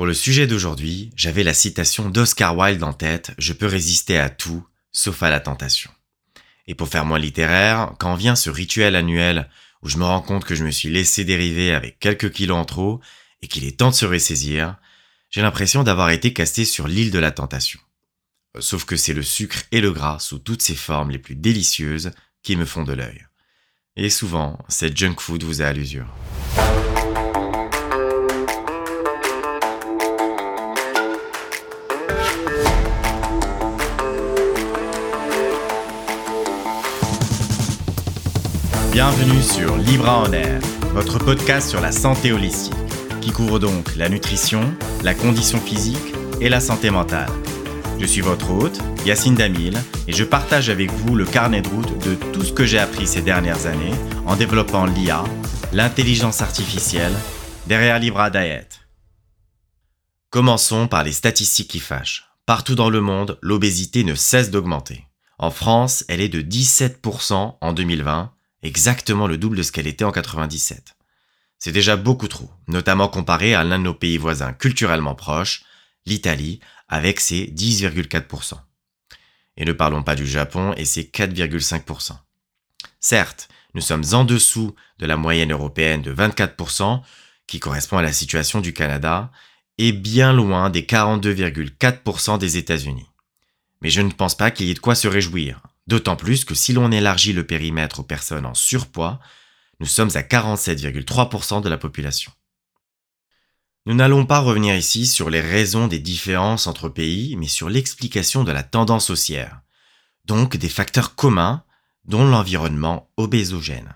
Pour le sujet d'aujourd'hui, j'avais la citation d'Oscar Wilde en tête Je peux résister à tout, sauf à la tentation. Et pour faire moins littéraire, quand vient ce rituel annuel où je me rends compte que je me suis laissé dériver avec quelques kilos en trop et qu'il est temps de se ressaisir, j'ai l'impression d'avoir été casté sur l'île de la tentation. Sauf que c'est le sucre et le gras sous toutes ses formes les plus délicieuses qui me font de l'œil. Et souvent, cette junk food vous a à l'usure. Bienvenue sur Libra en Air, votre podcast sur la santé holistique, qui couvre donc la nutrition, la condition physique et la santé mentale. Je suis votre hôte, Yacine Damil, et je partage avec vous le carnet de route de tout ce que j'ai appris ces dernières années en développant l'IA, l'intelligence artificielle, derrière Libra Diet. Commençons par les statistiques qui fâchent. Partout dans le monde, l'obésité ne cesse d'augmenter. En France, elle est de 17% en 2020 exactement le double de ce qu'elle était en 97. C'est déjà beaucoup trop, notamment comparé à l'un de nos pays voisins culturellement proches, l'Italie, avec ses 10,4%. Et ne parlons pas du Japon et ses 4,5%. Certes, nous sommes en dessous de la moyenne européenne de 24%, qui correspond à la situation du Canada, et bien loin des 42,4% des États-Unis. Mais je ne pense pas qu'il y ait de quoi se réjouir. D'autant plus que si l'on élargit le périmètre aux personnes en surpoids, nous sommes à 47,3% de la population. Nous n'allons pas revenir ici sur les raisons des différences entre pays, mais sur l'explication de la tendance haussière, donc des facteurs communs, dont l'environnement obésogène.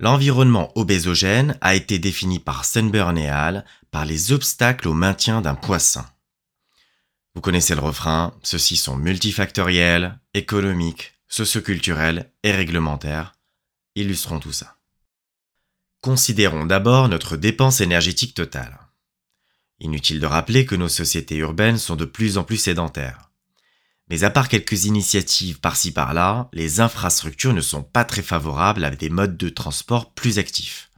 L'environnement obésogène a été défini par Sunburn et Hall par les obstacles au maintien d'un poisson. Vous connaissez le refrain, ceux-ci sont multifactoriels, économiques, socioculturels et réglementaires. Illustrons tout ça. Considérons d'abord notre dépense énergétique totale. Inutile de rappeler que nos sociétés urbaines sont de plus en plus sédentaires. Mais à part quelques initiatives par-ci par-là, les infrastructures ne sont pas très favorables à des modes de transport plus actifs.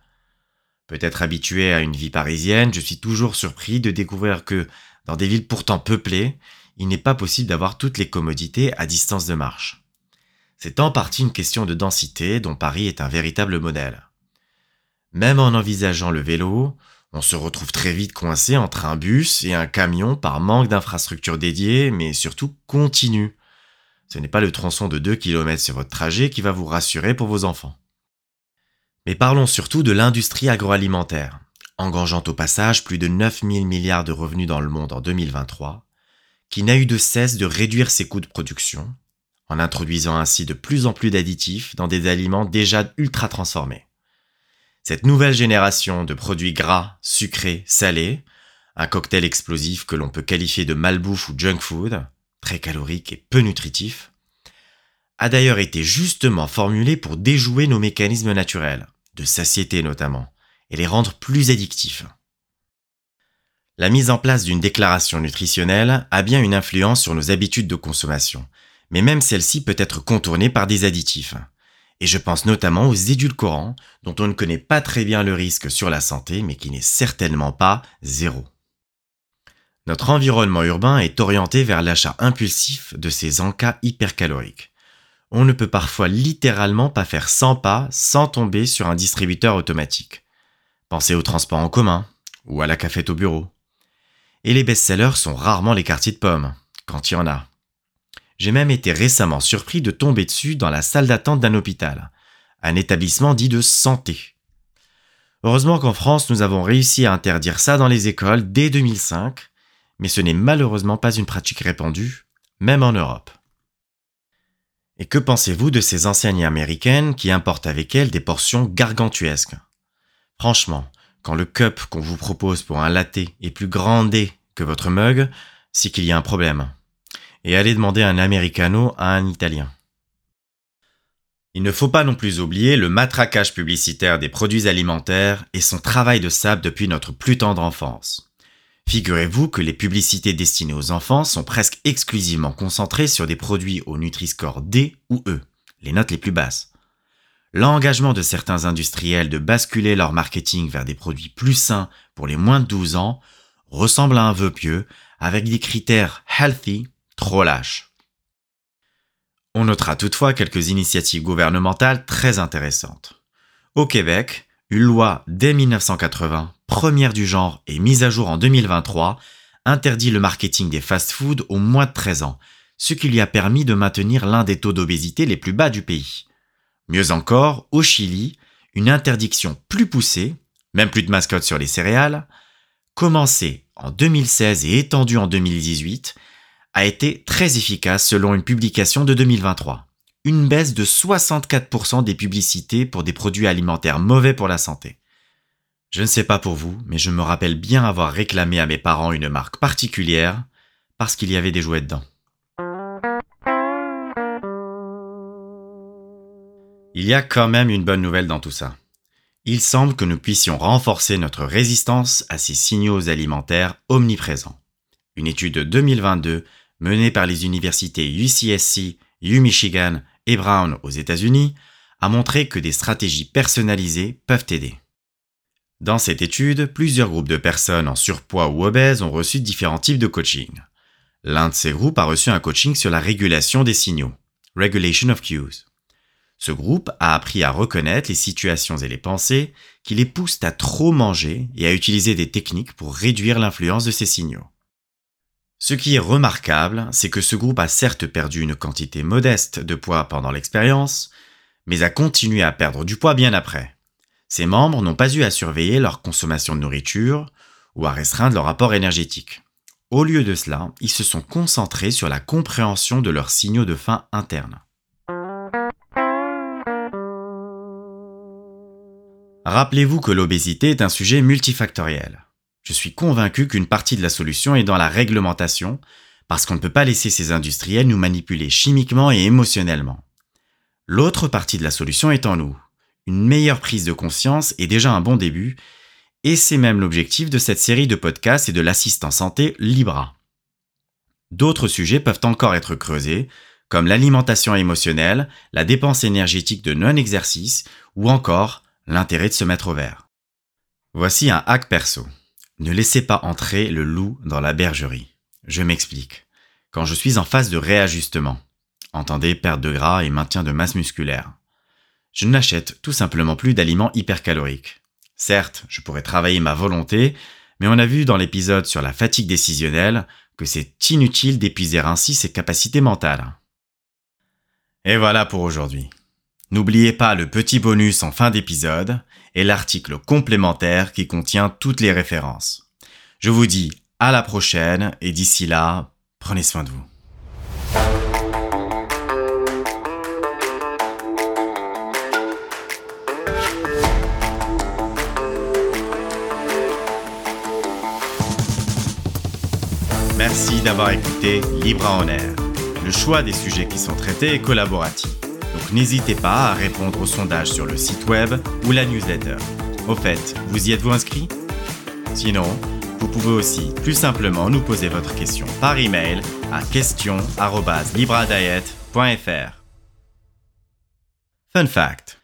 Peut-être habitué à une vie parisienne, je suis toujours surpris de découvrir que, dans des villes pourtant peuplées, il n'est pas possible d'avoir toutes les commodités à distance de marche. C'est en partie une question de densité dont Paris est un véritable modèle. Même en envisageant le vélo, on se retrouve très vite coincé entre un bus et un camion par manque d'infrastructures dédiées, mais surtout continu. Ce n'est pas le tronçon de 2 km sur votre trajet qui va vous rassurer pour vos enfants. Mais parlons surtout de l'industrie agroalimentaire engageant au passage plus de 9 000 milliards de revenus dans le monde en 2023, qui n'a eu de cesse de réduire ses coûts de production, en introduisant ainsi de plus en plus d'additifs dans des aliments déjà ultra transformés. Cette nouvelle génération de produits gras, sucrés, salés, un cocktail explosif que l'on peut qualifier de malbouffe ou junk food, très calorique et peu nutritif, a d'ailleurs été justement formulé pour déjouer nos mécanismes naturels, de satiété notamment, et les rendre plus addictifs. La mise en place d'une déclaration nutritionnelle a bien une influence sur nos habitudes de consommation, mais même celle-ci peut être contournée par des additifs. Et je pense notamment aux édulcorants, dont on ne connaît pas très bien le risque sur la santé, mais qui n'est certainement pas zéro. Notre environnement urbain est orienté vers l'achat impulsif de ces encas hypercaloriques. On ne peut parfois littéralement pas faire 100 pas sans tomber sur un distributeur automatique. Pensez au transport en commun ou à la cafette au bureau. Et les best-sellers sont rarement les quartiers de pommes, quand il y en a. J'ai même été récemment surpris de tomber dessus dans la salle d'attente d'un hôpital, un établissement dit de santé. Heureusement qu'en France, nous avons réussi à interdire ça dans les écoles dès 2005, mais ce n'est malheureusement pas une pratique répandue, même en Europe. Et que pensez-vous de ces enseignes américaines qui importent avec elles des portions gargantuesques? Franchement, quand le cup qu'on vous propose pour un latte est plus grandé que votre mug, c'est qu'il y a un problème. Et allez demander un americano à un italien. Il ne faut pas non plus oublier le matraquage publicitaire des produits alimentaires et son travail de sable depuis notre plus tendre enfance. Figurez-vous que les publicités destinées aux enfants sont presque exclusivement concentrées sur des produits au Nutri-Score D ou E, les notes les plus basses. L'engagement de certains industriels de basculer leur marketing vers des produits plus sains pour les moins de 12 ans ressemble à un vœu pieux avec des critères healthy trop lâches. On notera toutefois quelques initiatives gouvernementales très intéressantes. Au Québec, une loi dès 1980, première du genre et mise à jour en 2023, interdit le marketing des fast-foods aux moins de 13 ans, ce qui lui a permis de maintenir l'un des taux d'obésité les plus bas du pays. Mieux encore, au Chili, une interdiction plus poussée, même plus de mascotte sur les céréales, commencée en 2016 et étendue en 2018, a été très efficace selon une publication de 2023. Une baisse de 64% des publicités pour des produits alimentaires mauvais pour la santé. Je ne sais pas pour vous, mais je me rappelle bien avoir réclamé à mes parents une marque particulière parce qu'il y avait des jouets dedans. Il y a quand même une bonne nouvelle dans tout ça. Il semble que nous puissions renforcer notre résistance à ces signaux alimentaires omniprésents. Une étude de 2022 menée par les universités UCSC, UMichigan et Brown aux États-Unis, a montré que des stratégies personnalisées peuvent aider. Dans cette étude, plusieurs groupes de personnes en surpoids ou obèses ont reçu différents types de coaching. L'un de ces groupes a reçu un coaching sur la régulation des signaux, Regulation of Cues. Ce groupe a appris à reconnaître les situations et les pensées qui les poussent à trop manger et à utiliser des techniques pour réduire l'influence de ces signaux. Ce qui est remarquable, c'est que ce groupe a certes perdu une quantité modeste de poids pendant l'expérience, mais a continué à perdre du poids bien après. Ses membres n'ont pas eu à surveiller leur consommation de nourriture ou à restreindre leur apport énergétique. Au lieu de cela, ils se sont concentrés sur la compréhension de leurs signaux de faim interne. Rappelez-vous que l'obésité est un sujet multifactoriel. Je suis convaincu qu'une partie de la solution est dans la réglementation, parce qu'on ne peut pas laisser ces industriels nous manipuler chimiquement et émotionnellement. L'autre partie de la solution est en nous. Une meilleure prise de conscience est déjà un bon début, et c'est même l'objectif de cette série de podcasts et de l'assistant santé Libra. D'autres sujets peuvent encore être creusés, comme l'alimentation émotionnelle, la dépense énergétique de non-exercice, ou encore l'intérêt de se mettre au vert. Voici un hack perso. Ne laissez pas entrer le loup dans la bergerie. Je m'explique. Quand je suis en phase de réajustement, entendez perte de gras et maintien de masse musculaire, je n'achète tout simplement plus d'aliments hypercaloriques. Certes, je pourrais travailler ma volonté, mais on a vu dans l'épisode sur la fatigue décisionnelle que c'est inutile d'épuiser ainsi ses capacités mentales. Et voilà pour aujourd'hui. N'oubliez pas le petit bonus en fin d'épisode et l'article complémentaire qui contient toutes les références. Je vous dis à la prochaine et d'ici là, prenez soin de vous. Merci d'avoir écouté Libre en Air. Le choix des sujets qui sont traités est collaboratif. Donc n'hésitez pas à répondre au sondage sur le site web ou la newsletter. Au fait, vous y êtes-vous inscrit? Sinon, vous pouvez aussi plus simplement nous poser votre question par email à question@libradiet.fr. Fun fact.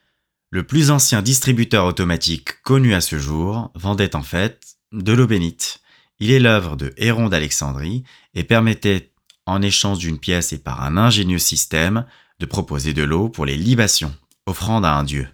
Le plus ancien distributeur automatique connu à ce jour vendait en fait de l'eau bénite. Il est l'œuvre de Héron d'Alexandrie et permettait, en échange d'une pièce et par un ingénieux système, de proposer de l'eau pour les libations, offrande à un dieu.